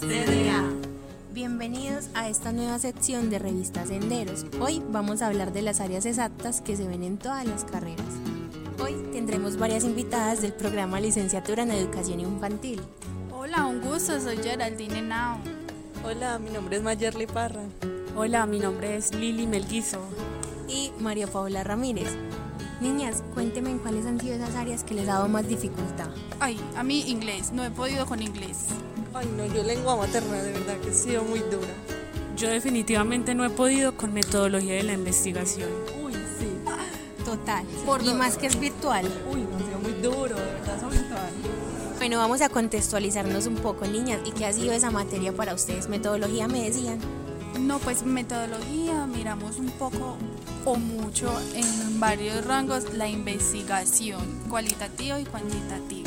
TDA. Bienvenidos a esta nueva sección de Revistas Senderos. Hoy vamos a hablar de las áreas exactas que se ven en todas las carreras. Hoy tendremos varias invitadas del programa Licenciatura en Educación Infantil. Hola, un gusto, soy Geraldine Nao. Hola, mi nombre es Mayerly Parra. Hola, mi nombre es Lili Melguizo. Y María Paula Ramírez. Niñas, cuéntenme en cuáles han sido esas áreas que les ha dado más dificultad. Ay, a mí inglés, no he podido con inglés. Ay, no, yo lengua materna, de verdad que ha sido muy dura. Yo definitivamente no he podido con metodología de la investigación. Uy, sí. Total. Por y más que es virtual. Uy, no, ha sido muy duro, de verdad, eso virtual. Bueno, vamos a contextualizarnos un poco, niñas. ¿Y qué ha sido esa materia para ustedes? Metodología me decían. No, pues metodología, miramos un poco o mucho en varios rangos la investigación cualitativa y cuantitativa.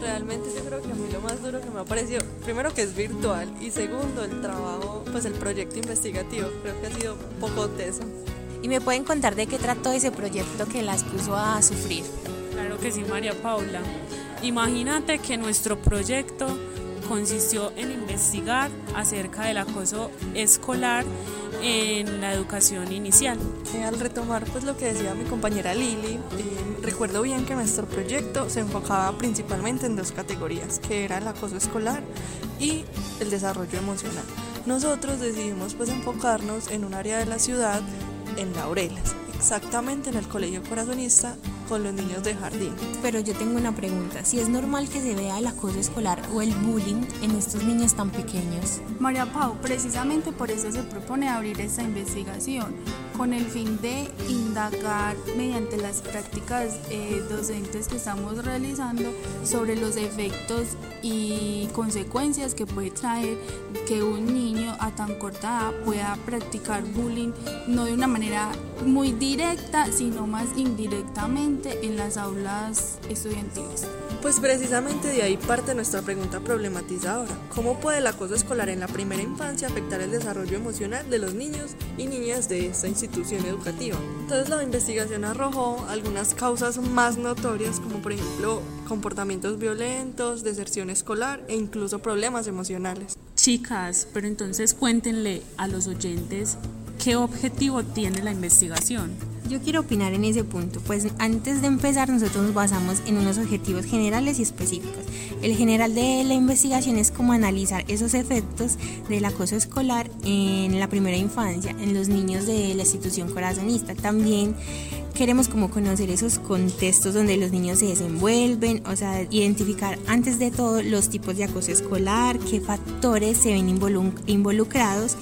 Realmente yo creo que a mí lo más duro que me ha parecido, primero que es virtual y segundo el trabajo, pues el proyecto investigativo, creo que ha sido un poco teso. ¿Y me pueden contar de qué trató ese proyecto que las puso a sufrir? Claro que sí, María Paula. Imagínate que nuestro proyecto consistió en investigar acerca del acoso escolar en la educación inicial. Eh, al retomar pues lo que decía mi compañera Lili, eh, recuerdo bien que nuestro proyecto se enfocaba principalmente en dos categorías, que era el acoso escolar y el desarrollo emocional. Nosotros decidimos pues enfocarnos en un área de la ciudad, en Laurelas, exactamente en el Colegio Corazonista con los niños de jardín. Pero yo tengo una pregunta. Si es normal que se vea el acoso escolar o el bullying en estos niños tan pequeños. María Pau, precisamente por eso se propone abrir esta investigación, con el fin de indagar mediante las prácticas eh, docentes que estamos realizando sobre los efectos y consecuencias que puede traer que un niño a tan corta edad pueda practicar bullying no de una manera muy directa, sino más indirectamente en las aulas estudiantiles. Pues precisamente de ahí parte nuestra pregunta problematizadora. ¿Cómo puede el acoso escolar en la primera infancia afectar el desarrollo emocional de los niños y niñas de esta institución educativa? Entonces la investigación arrojó algunas causas más notorias como por ejemplo comportamientos violentos, deserción escolar e incluso problemas emocionales. Chicas, pero entonces cuéntenle a los oyentes qué objetivo tiene la investigación. Yo quiero opinar en ese punto, pues antes de empezar nosotros nos basamos en unos objetivos generales y específicos. El general de la investigación es como analizar esos efectos del acoso escolar en la primera infancia, en los niños de la institución corazonista. También queremos como conocer esos contextos donde los niños se desenvuelven, o sea, identificar antes de todo los tipos de acoso escolar, qué factores se ven involu- involucrados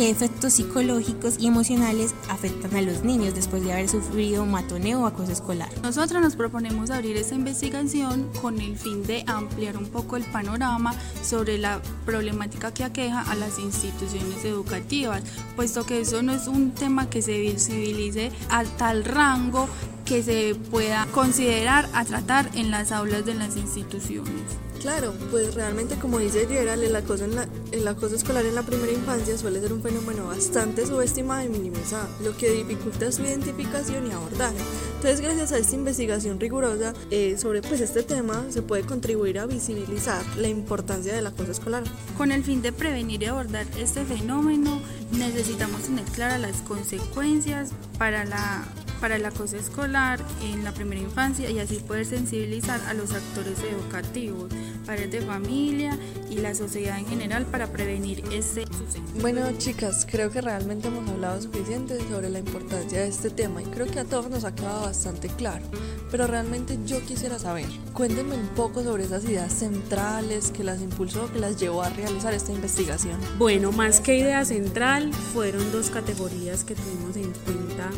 qué efectos psicológicos y emocionales afectan a los niños después de haber sufrido matoneo o acoso escolar. Nosotros nos proponemos abrir esta investigación con el fin de ampliar un poco el panorama sobre la problemática que aqueja a las instituciones educativas, puesto que eso no es un tema que se visibilice a tal rango que se pueda considerar a tratar en las aulas de las instituciones. Claro, pues realmente como dice Gerald, el acoso, en la- el acoso escolar en la primera infancia suele ser un fenómeno bastante subestimado y minimizado, lo que dificulta su identificación y abordaje. Entonces, gracias a esta investigación rigurosa eh, sobre pues, este tema, se puede contribuir a visibilizar la importancia del acoso escolar. Con el fin de prevenir y abordar este fenómeno, necesitamos tener claras las consecuencias para la para el acoso escolar en la primera infancia y así poder sensibilizar a los actores educativos, padres de familia y la sociedad en general para prevenir este suceso. Bueno, chicas, creo que realmente hemos hablado suficiente sobre la importancia de este tema y creo que a todos nos ha quedado bastante claro. Pero realmente yo quisiera saber, cuéntenme un poco sobre esas ideas centrales que las impulsó, que las llevó a realizar esta investigación. Bueno, más que idea central, fueron dos categorías que tuvimos en cuenta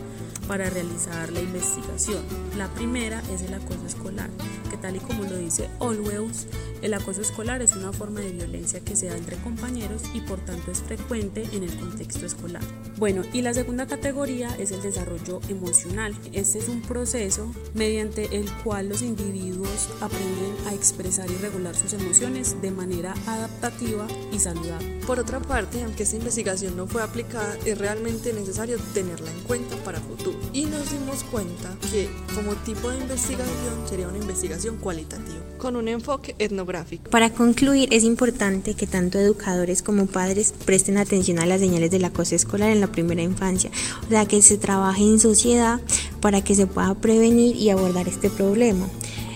para realizar la investigación. La primera es el acoso escolar, que tal y como lo dice Olweus, el acoso escolar es una forma de violencia que se da entre compañeros y por tanto es frecuente en el contexto escolar. Bueno, y la segunda categoría es el desarrollo emocional. Este es un proceso mediante el cual los individuos aprenden a expresar y regular sus emociones de manera adaptativa y saludable. Por otra parte, aunque esta investigación no fue aplicada, es realmente necesario tenerla en cuenta para futuro. Y nos dimos cuenta que como tipo de investigación sería una investigación cualitativa, con un enfoque etnográfico. Para concluir, es importante que tanto educadores como padres presten atención a las señales del acoso escolar en la primera infancia, o sea, que se trabaje en sociedad para que se pueda prevenir y abordar este problema.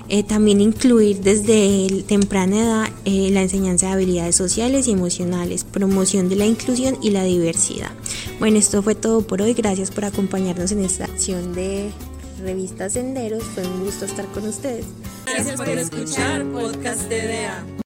Eh, también incluir desde temprana edad eh, la enseñanza de habilidades sociales y emocionales, promoción de la inclusión y la diversidad. Bueno, esto fue todo por hoy. Gracias por acompañarnos en esta acción de Revista Senderos. Fue un gusto estar con ustedes. Gracias por escuchar Podcast TDA.